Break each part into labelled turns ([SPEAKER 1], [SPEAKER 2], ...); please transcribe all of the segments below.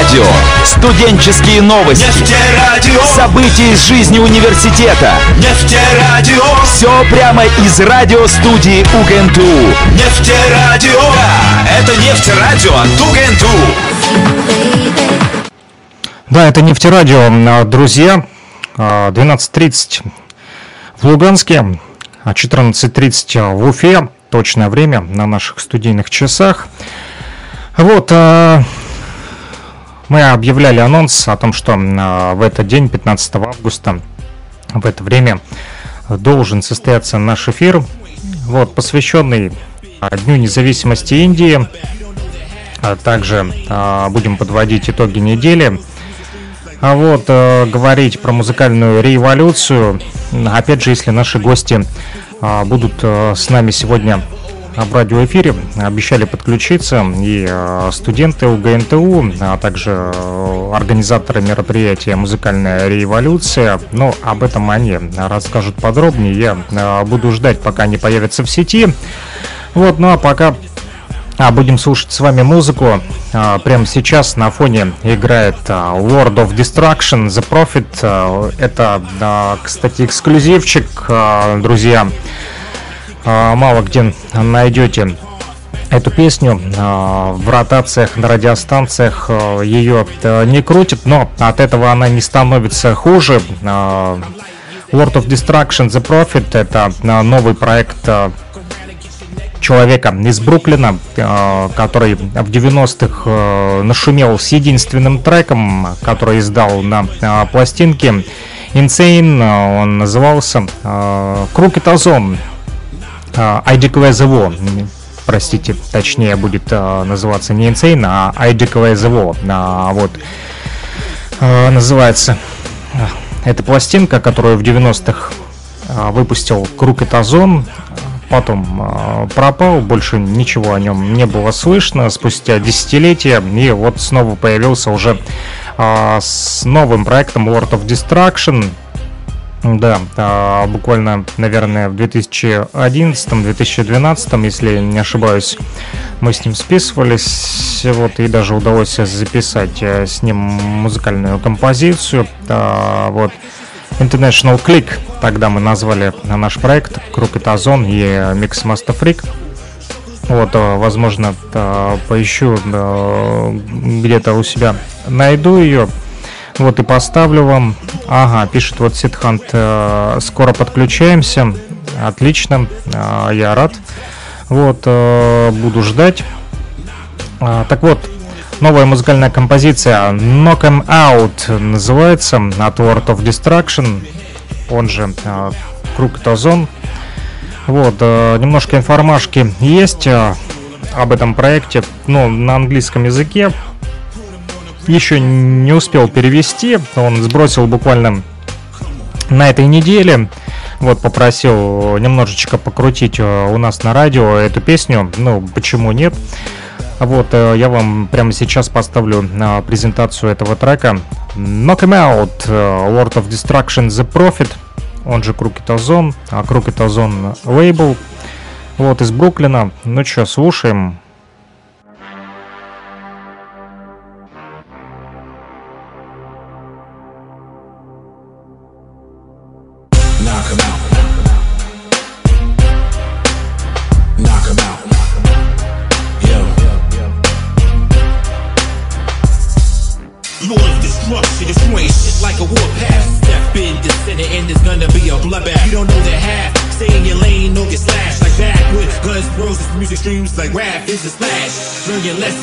[SPEAKER 1] Нефтерадио. Студенческие новости.
[SPEAKER 2] Нефтерадио.
[SPEAKER 1] События из жизни университета.
[SPEAKER 2] Нефтерадио.
[SPEAKER 1] Все прямо из радиостудии УГНТУ.
[SPEAKER 2] Нефтерадио. Да, это нефтерадио от УГНТУ.
[SPEAKER 3] Да, это нефтерадио, а, друзья. А, 12.30 в Луганске, а 14.30 в Уфе. Точное время на наших студийных часах. Вот, а, мы объявляли анонс о том, что а, в этот день, 15 августа, в это время должен состояться наш эфир, вот, посвященный а, Дню независимости Индии. А также а, будем подводить итоги недели. А вот э, говорить про музыкальную революцию, опять же, если наши гости э, будут э, с нами сегодня в радиоэфире, обещали подключиться и э, студенты УГНТУ, а также э, организаторы мероприятия «Музыкальная революция». Но об этом они расскажут подробнее. Я э, буду ждать, пока они появятся в сети. Вот, ну а пока а, будем слушать с вами музыку. А, прямо сейчас на фоне играет а, Lord of Destruction, The Prophet. А, это, а, кстати, эксклюзивчик, а, друзья. А, мало где найдете эту песню. А, в ротациях на радиостанциях а, ее а, не крутят, но от этого она не становится хуже. А, Lord of Destruction, The Prophet это а, новый проект а, человека из Бруклина, который в 90-х э, нашумел с единственным треком, который издал на пластинке. Insane, он назывался Crooked Ozone, I Declare the War, простите, точнее будет называться не Insane, а I Declare the War, вот, называется эта пластинка, которую в 90-х выпустил Crooked Ozone, потом э, пропал, больше ничего о нем не было слышно спустя десятилетия, и вот снова появился уже с новым проектом Lord of Destruction. Да, э, буквально, наверное, в 2011-2012, если не ошибаюсь, мы с ним списывались, вот, и даже удалось записать э, с ним музыкальную композицию, э, вот, International Click, тогда мы назвали наш проект Круг и и Mix Master Freak. Вот, э, возможно, э, поищу где-то у себя, найду ее, вот и поставлю вам. Ага, пишет вот Сидхант, скоро подключаемся. Отлично, я рад. Вот, буду ждать. Так вот, Новая музыкальная композиция Knock 'em Out называется от World of Destruction, он же э, Круг Тазон. Вот, э, немножко информашки есть э, об этом проекте, но на английском языке. Еще не успел перевести, он сбросил буквально на этой неделе. Вот, попросил немножечко покрутить у нас на радио эту песню. Ну, почему нет? Вот, э, я вам прямо сейчас поставлю на презентацию этого трека Knock Him Out, э, Lord of Destruction The Prophet, он же Ozone, а Ozone лейбл, вот, из Бруклина. Ну что, слушаем.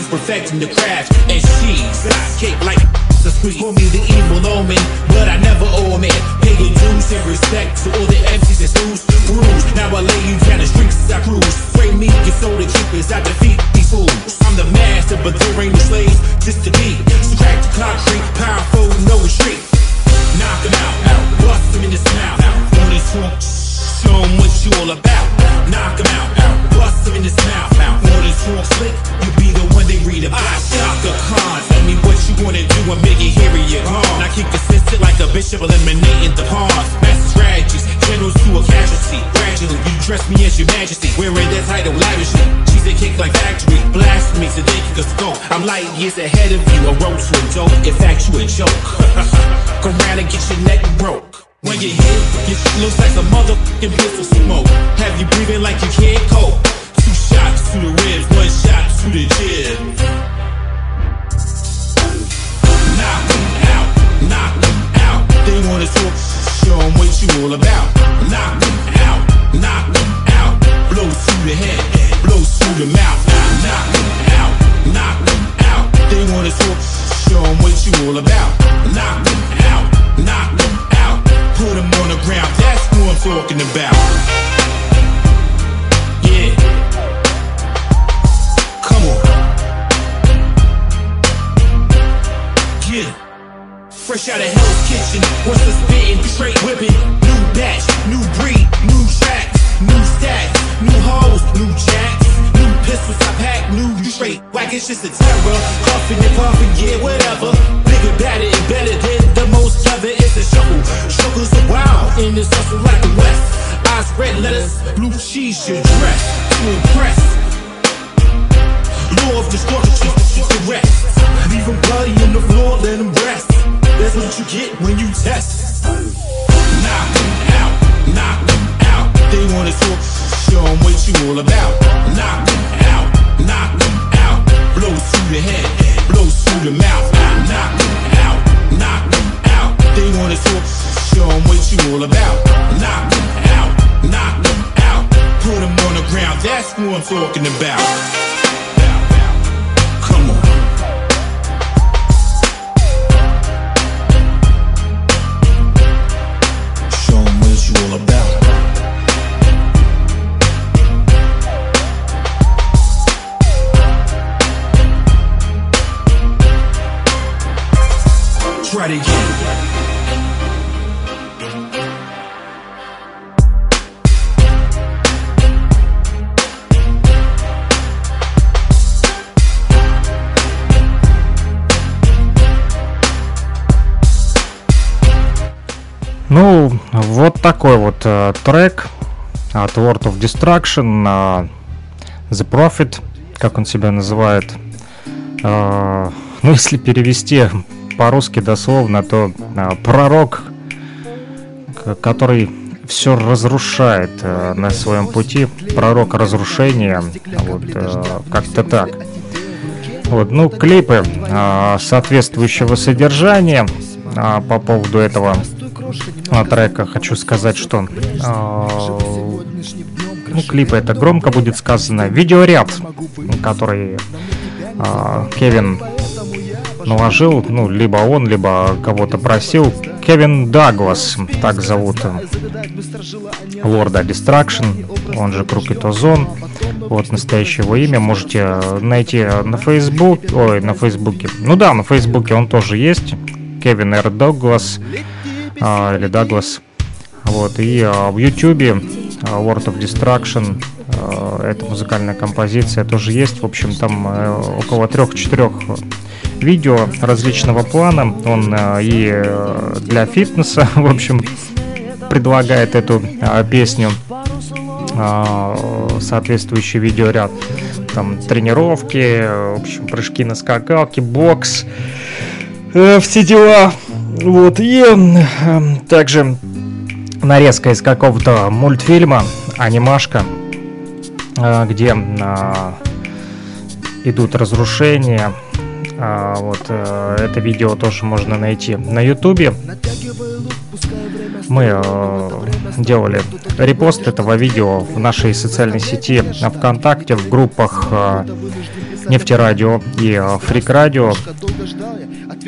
[SPEAKER 4] Perfecting the eliminating the pawns. Master strategies, generals to a casualty. Gradually, you dress me as your majesty, wearing that title lavishly. She's a kick like factory, blast me a day kick a scope. I'm light years ahead of you, a road to a dope. In fact, you a joke. Go round and get your neck broke. When you hit, your shit looks like some motherfucking pistol smoke. Have you breathing like you can't cope? Two shots to the ribs, one shot to the jib. Wanna talk, show 'em what you all about. Knock 'em out, knock 'em out. Blow through the head, blow through the mouth. Law of destruction, correct. Leave 'em bloody the floor, let 'em rest. That's what you get when you test. Knock 'em out, knock 'em out. They wanna talk, show 'em what you all about. Knock 'em out, knock 'em out. Blow through the head, blow through the mouth. Knock 'em out, knock 'em out. They wanna talk, show 'em what you all about. Knock 'em out, knock 'em out. Put 'em on the ground, that's who I'm talking about. Try it again.
[SPEAKER 3] Ну, вот такой вот э, трек от World of Destruction, э, The Prophet, как он себя называет. Э, ну, если перевести по-русски дословно, то э, пророк, который все разрушает э, на своем пути, пророк разрушения, вот э, как-то так. Вот, ну, клипы а, соответствующего содержания а, по поводу этого а, трека хочу сказать, что а, ну, клипы это громко будет сказано. Видеоряд, который а, Кевин наложил, ну, либо он, либо кого-то просил. Кевин Даглас, так зовут э, Лорда Дистракшн, он же Крупит Озон. Вот настоящее его имя можете найти на Facebook, ой, на Фейсбуке. Ну да, на Фейсбуке он тоже есть. Кевин Р. Даглас а, или Даглас. Вот, и а, в Ютубе World of Destruction а, эта музыкальная композиция тоже есть. В общем, там э, около трех-четырех видео различного плана. Он э, и э, для фитнеса, в общем, предлагает эту а, песню соответствующий видеоряд. Там тренировки, э, в общем, прыжки на скакалке, бокс, э, все дела. Вот, и э, также нарезка из какого-то мультфильма, анимашка, э, где э, идут разрушения. А, вот э, это видео тоже можно найти на ютубе. Мы э, делали репост этого видео в нашей социальной сети ВКонтакте, в группах э, Нефтерадио и э, Фрик Радио.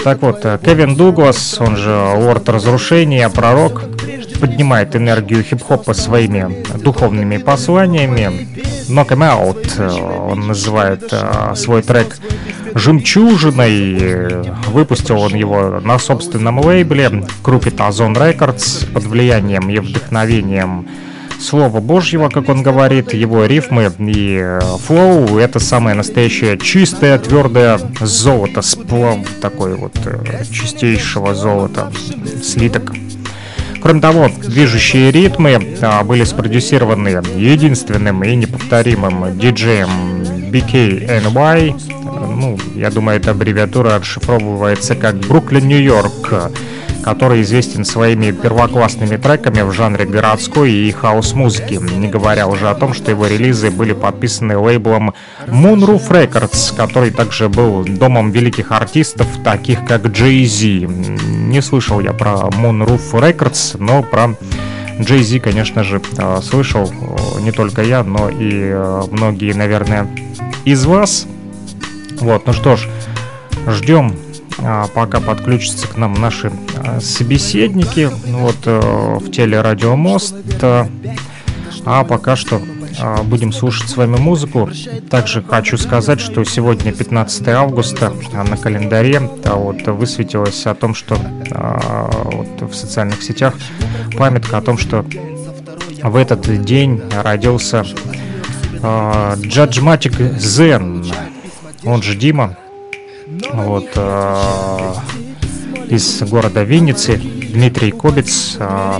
[SPEAKER 3] Так вот, э, Кевин Дуглас, он же Лорд Разрушения, Пророк, поднимает энергию хип-хопа своими духовными посланиями. Knock 'em Out, э, он называет э, свой трек жемчужиной. Выпустил он его на собственном лейбле группе Tazon Records под влиянием и вдохновением Слова Божьего, как он говорит, его рифмы и э, flow — это самое настоящее чистое, твердое золото, сплав такой вот чистейшего золота, слиток Кроме того, движущие ритмы а, были спродюсированы единственным и неповторимым диджеем BKNY. Ну, я думаю, эта аббревиатура расшифровывается как Бруклин, Нью-Йорк который известен своими первоклассными треками в жанре городской и хаус-музыки, не говоря уже о том, что его релизы были подписаны лейблом Moonroof Records, который также был домом великих артистов, таких как Jay-Z. Не слышал я про Moonroof Records, но про Jay-Z, конечно же, э, слышал не только я, но и э, многие, наверное, из вас. Вот, ну что ж, ждем пока подключатся к нам наши а, собеседники вот э, в теле Радиомост. А пока что а, будем слушать с вами музыку. Также хочу сказать, что сегодня 15 августа на календаре вот, высветилось о том, что вот, в социальных сетях памятка о том, что в этот день родился Джаджматик Зен, он же Дима, вот, э, из города Винницы, Дмитрий Кобец, э,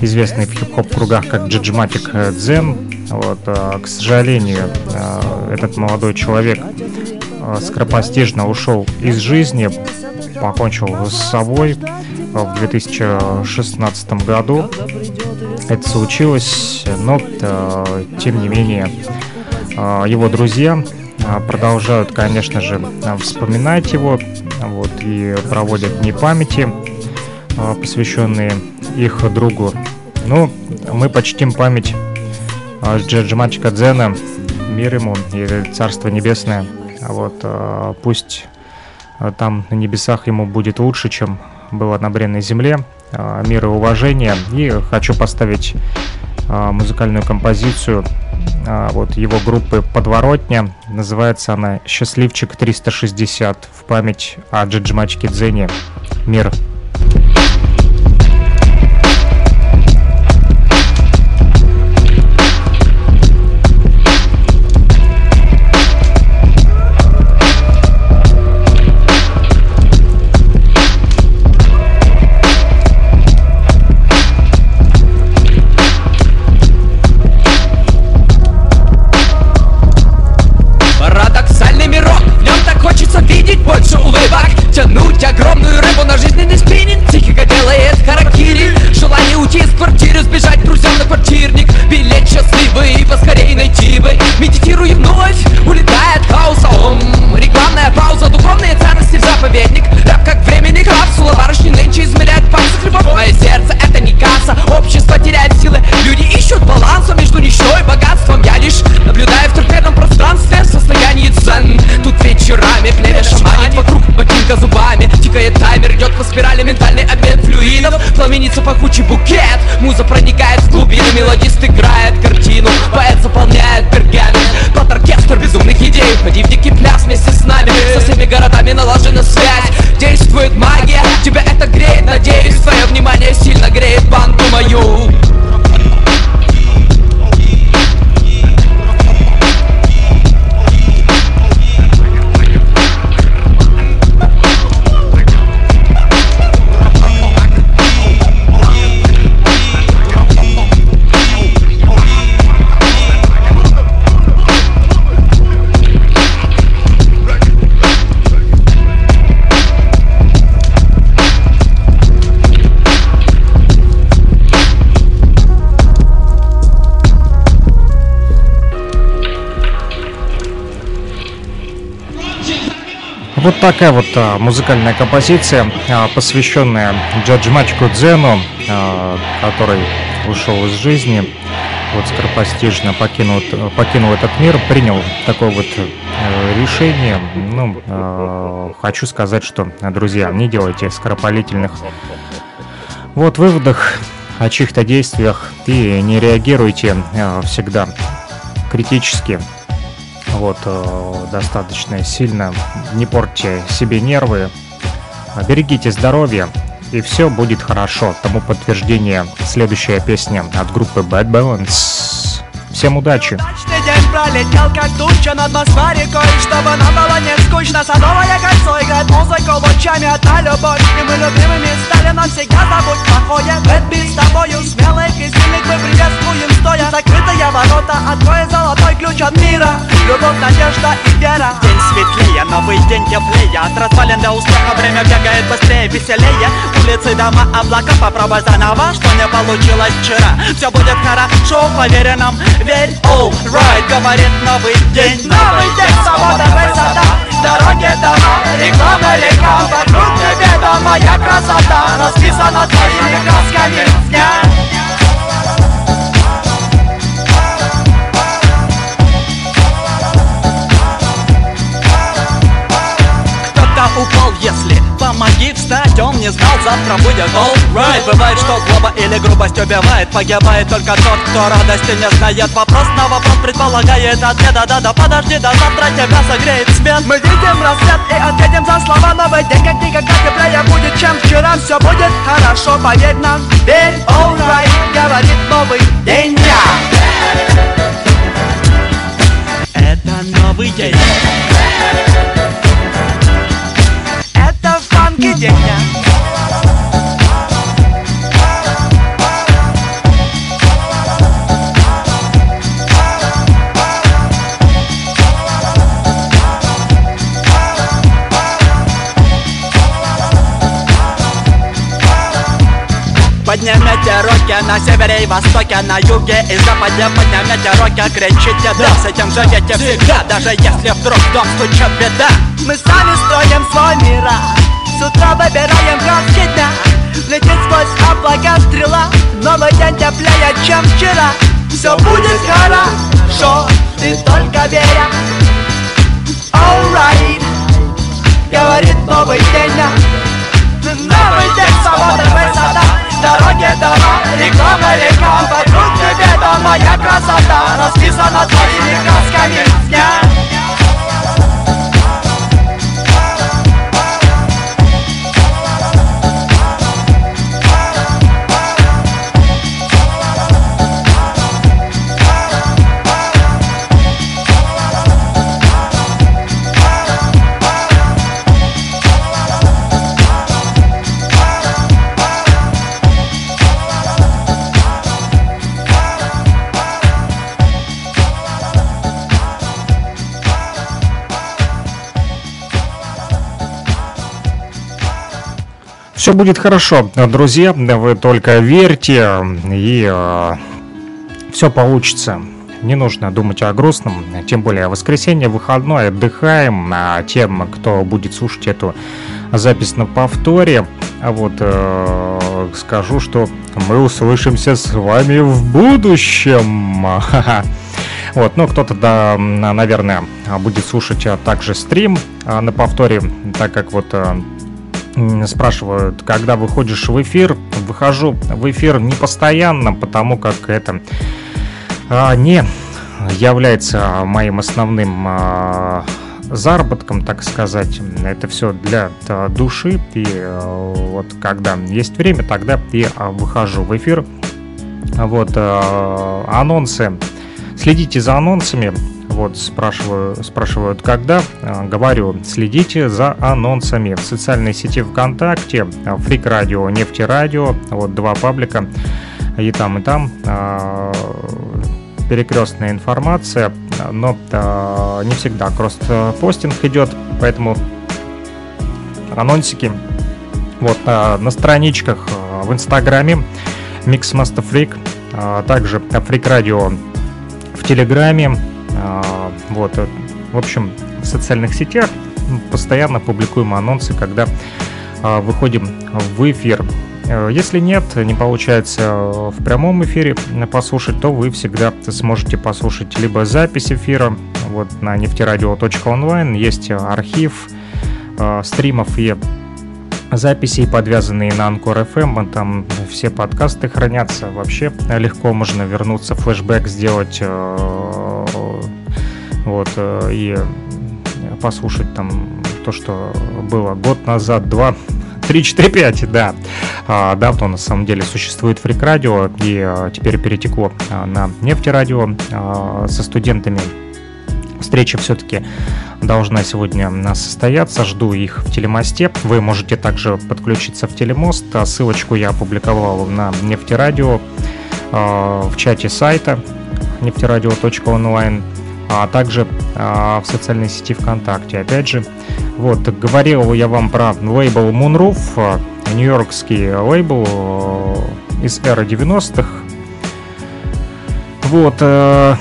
[SPEAKER 3] известный в хип-хоп кругах как Джиджматик Дзен. Вот, э, к сожалению, э, этот молодой человек э, скоропостижно ушел из жизни, покончил с собой в 2016 году. Это случилось, но э, тем не менее э, его друзья продолжают, конечно же, вспоминать его вот, и проводят дни памяти, а, посвященные их другу. Ну, мы почтим память а, Джаджимачика Дзена, мир ему и Царство Небесное. Вот, пусть там на небесах ему будет лучше, чем было на бренной земле. Мир и уважение. И хочу поставить музыкальную композицию а, вот его группы «Подворотня». Называется она «Счастливчик 360» в память о Джиджмачке Дзене. Мир.
[SPEAKER 5] больше улыбок Тянуть огромную рыбу на жизненный спиннинг Психика делает харакири. Желание уйти из квартиры, сбежать друзьям на квартирник. Билет счастливый и поскорей найти бы. Медитирую вновь, улетает пауза. ум Рекламная пауза, духовные ценности заповедник. Рэп как времени капсула, барышни нынче измеряют пальцы хлебов Мое сердце это не касса, общество теряет силы. Люди ищут баланса между нищой и богатством. Я лишь наблюдаю в трехмерном пространстве состояние манит зен. Тут вечерами племя шаманит Вокруг ботинка зубами. Тикает таймер, идет по спирали Ментальный обмен флюидов. Пламенится пахучий букет Муза проникает в глубины Мелодист играет картину Поэт заполняет пергамент. Под оркестр безумных идей Уходи в дикий пляс вместе с нами.
[SPEAKER 3] Вот такая вот а, музыкальная композиция, а, посвященная Джаджмачку Дзену, а, который ушел из жизни, вот скоропостижно покинул, покинул этот мир, принял такое вот э, решение. Ну, хочу сказать, что, друзья, не делайте скоропалительных вот выводах о чьих-то действиях и не реагируйте всегда критически вот, э, достаточно сильно. Не портите себе нервы, берегите здоровье, и все будет хорошо. Тому подтверждение следующая песня от группы Bad Balance. Всем удачи!
[SPEAKER 6] день пролетел как туча над Москварикой Чтобы нам было не скучно Садовое кольцо играет музыку лучше ночами одна любовь И мы любимыми но всегда забудь плохое Бэтби с тобою смелых и сильных мы приветствуем стоя Закрытые ворота, открой золотой ключ от мира Любовь, надежда и вера
[SPEAKER 7] День светлее, новый день теплее От развалин до успеха время бегает быстрее, веселее Улицы, дома, облака, попробуй заново Что не получилось вчера Все будет хорошо, поверь нам, верь All right, говорит новый день
[SPEAKER 6] Новый день, свобода, высота Дороги, дома, реклама, река Вокруг неведомая красота. Расписана твоими красками. дня
[SPEAKER 7] если помоги встать Он не знал, завтра будет alright Бывает, что злоба или грубость убивает Погибает только тот, кто радости не знает. Вопрос на вопрос предполагает ответ. Да-да-да, подожди, до завтра тебя согреет свет.
[SPEAKER 6] Мы видим рассвет и ответим за слова. Новый день как никогда теплее будет, чем? Вчера Все будет хорошо, поверь нам, верь, alright Говорит новый день
[SPEAKER 7] Это новый день
[SPEAKER 6] День
[SPEAKER 7] Поднимите руки на севере и востоке, на юге и западе Поднимите руки, кричите да, с этим живете всегда Даже если вдруг в дом стучит беда
[SPEAKER 6] Мы сами строим свой мир С утра выбираем краски дня Летит сквозь облака стрела Новый день теплее, чем вчера. Все будет хорошо, ты только веря Alright, говорит новый день. Новый день, свобода, высота Дороги, дома, реклама, река Вокруг неведомая красота. Расписана твоими красками дня
[SPEAKER 3] Все будет хорошо, друзья, вы только верьте, и э, все получится. Не нужно думать о грустном, тем более воскресенье, выходной, отдыхаем. А тем, кто будет слушать эту запись на повторе, а вот э, скажу, что мы услышимся с вами в будущем. Вот, ну кто-то, да, наверное, будет слушать а, также стрим а, на повторе, так как вот м, спрашивают, когда выходишь в эфир. Выхожу в эфир не постоянно, потому как это а, не является моим основным а, заработком, так сказать. Это все для а, души. И вот когда есть время, тогда я выхожу в эфир. Вот анонсы. Следите за анонсами. Вот спрашиваю, спрашивают, когда. А, Говорю, следите за анонсами в социальной сети ВКонтакте, Фрик Радио, Нефти Радио, вот два паблика, и там, и там а, перекрестная информация, но а, не всегда кросс-постинг идет, поэтому анонсики вот на страничках в Инстаграме Mixmaster Freak, а, также Фрик Радио в Телеграме, вот, э, в общем, в социальных сетях постоянно публикуем анонсы, когда а, выходим в эфир. Э, Если нет, не получается э, в прямом эфире послушать, то вы всегда сможете послушать либо запись эфира вот на нефтерадио.онлайн, есть архив э, стримов и записей, подвязанные на Анкор FM, там все подкасты хранятся, вообще легко можно вернуться, флешбэк сделать, э, вот, э, и послушать там то, что было год назад, два, три, четыре, пять, да. А, давно на самом деле существует Фрик Радио, и а, теперь перетекло а, на Нефтерадио а, со студентами встреча все-таки должна сегодня состояться. Жду их в телемосте. Вы можете также подключиться в телемост. Ссылочку я опубликовал на нефтерадио в чате сайта нефтерадио.онлайн а также а, в социальной сети ВКонтакте. Опять же, вот, говорил я вам про лейбл Moonroof, а, нью-йоркский лейбл а, из эры 90-х. Вот, э,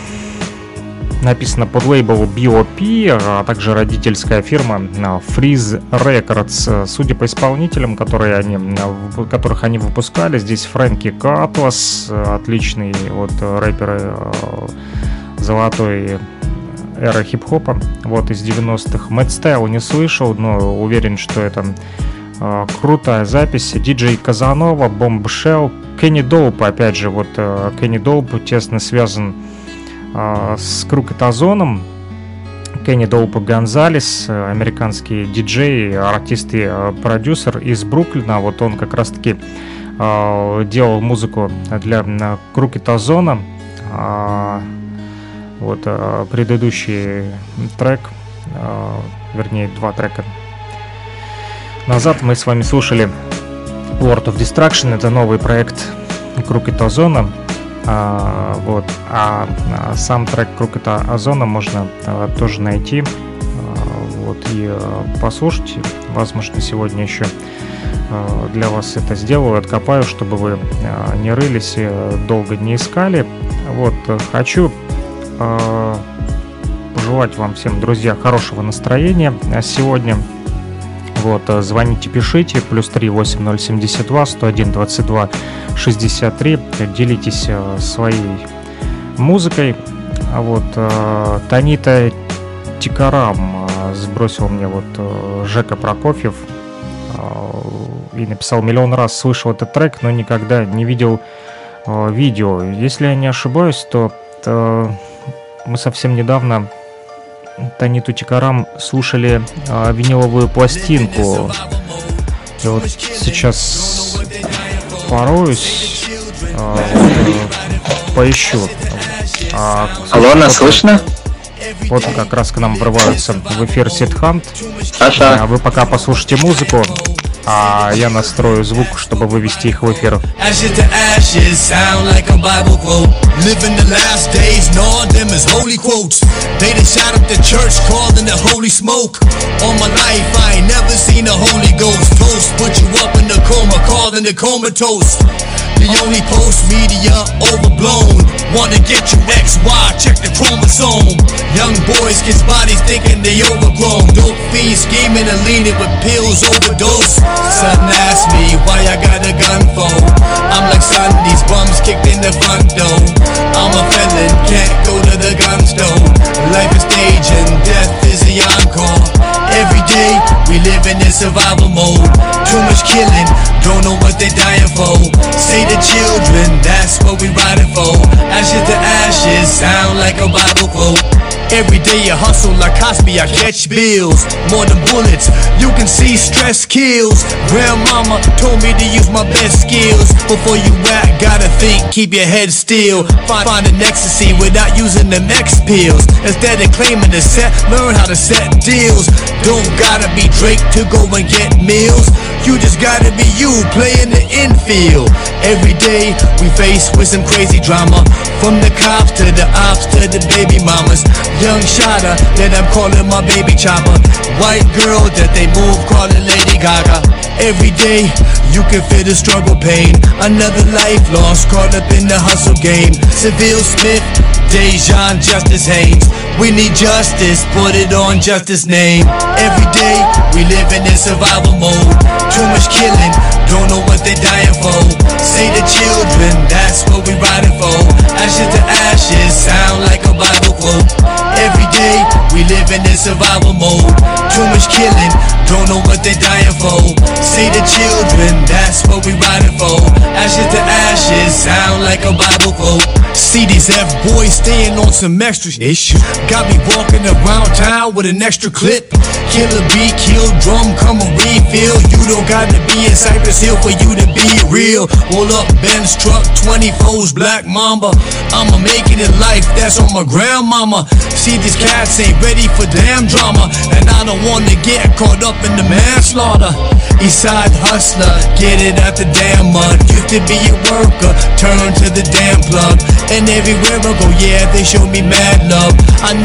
[SPEAKER 3] написано под лейбл BOP, а также родительская фирма Freeze Records. Судя по исполнителям, которые они, которых они выпускали, здесь Фрэнки Катлас, отличный вот рэпер золотой эра хип-хопа, вот из 90-х. Мэтт Стайл не слышал, но уверен, что это э, крутая запись. Диджей Казанова, Бомбшелл, Кенни Доуп, опять же, вот э, Кенни Доуп тесно связан э, с Крукетазоном. Кенни Доуп Гонзалес, американский диджей, артист и э, продюсер из Бруклина. Вот он как раз-таки э, делал музыку для э, Крукетазона. Э, вот а, предыдущий трек, а, вернее два трека назад мы с вами слушали World of Destruction, это новый проект Крукет Озона. А, вот. А, а сам трек Крукета Озона можно а, тоже найти а, вот, и а, послушать. Возможно, сегодня еще а, для вас это сделаю, откопаю, чтобы вы а, не рылись и долго не искали. Вот, хочу Э, пожелать вам всем, друзья, хорошего настроения сегодня. Вот, э, звоните, пишите, плюс 3 8072 101 22 63, делитесь э, своей музыкой. А вот, Танита Тикарам сбросил мне вот Жека Прокофьев и написал миллион раз слышал этот трек, но никогда не видел видео. Если я не ошибаюсь, то мы совсем недавно Таниту Тикарам слушали а, виниловую пластинку. И вот сейчас пороюсь, а, поищу.
[SPEAKER 8] А, Алло, нас слышно?
[SPEAKER 3] Вот как раз к нам врываются в эфир Ситхант.
[SPEAKER 8] Саша.
[SPEAKER 3] А вы пока послушайте музыку а я настрою звук, чтобы вывести их в эфир. The only post media overblown. Wanna get you XY, check the chromosome. Young boys get bodies thinking they overgrown. Dope fiends scheming and leaning with pills overdose. Son asked me why I got a gun for. I'm like, son, these bums kicked in the front door. I'm a felon, can't go to the gun store. Life is stage and death is the encore. Every day we live in survival mode. Too much killing, don't know what they're dying for. Say the children, that's what we riding for. Ashes to ashes, sound like a Bible quote. Every day I hustle like Cosby, I catch bills. More than bullets, you can see stress kills. Grandmama told me to use my best skills. Before you act, gotta think, keep your head still. Find, find an ecstasy without using the next pills. Instead of claiming to set, learn how to set deals. Don't gotta be Drake to go and get meals. You just gotta be you, playing the infield. Every day we face with some crazy drama. From the cops to the ops to the baby mamas. Young shotter that I'm calling my baby chopper. White girl that they move calling Lady Gaga. Every day you can feel the struggle pain. Another life lost caught up in the hustle game. Seville Smith, Dejan, Justice Haynes. We need justice, put it on justice name. Every day we live in survival mode. Too much killing, don't know what they dying for. Say the children, that's what we riding for. Ashes to ashes, sound live in survival mode. Too much killing, don't know what they're dying for. See the children, that's what we riding for. Ashes to ashes, sound like a Bible quote. See these F boys staying on some extra issues. Got me walking around town with an extra clip.
[SPEAKER 9] Kill a beat, kill drum, come and refill. You don't gotta be in Cypress Hill for you to be real. Roll up Benz truck, 24's Black Mamba. I'ma make it in life, that's on my grandmama. See, these cats ain't ready for damn drama. And I don't wanna get caught up in the manslaughter. Eastside hustler, get it out the damn mud. Used to be a worker, turn to the damn plug. And everywhere I go, yeah, they show me mad love. I never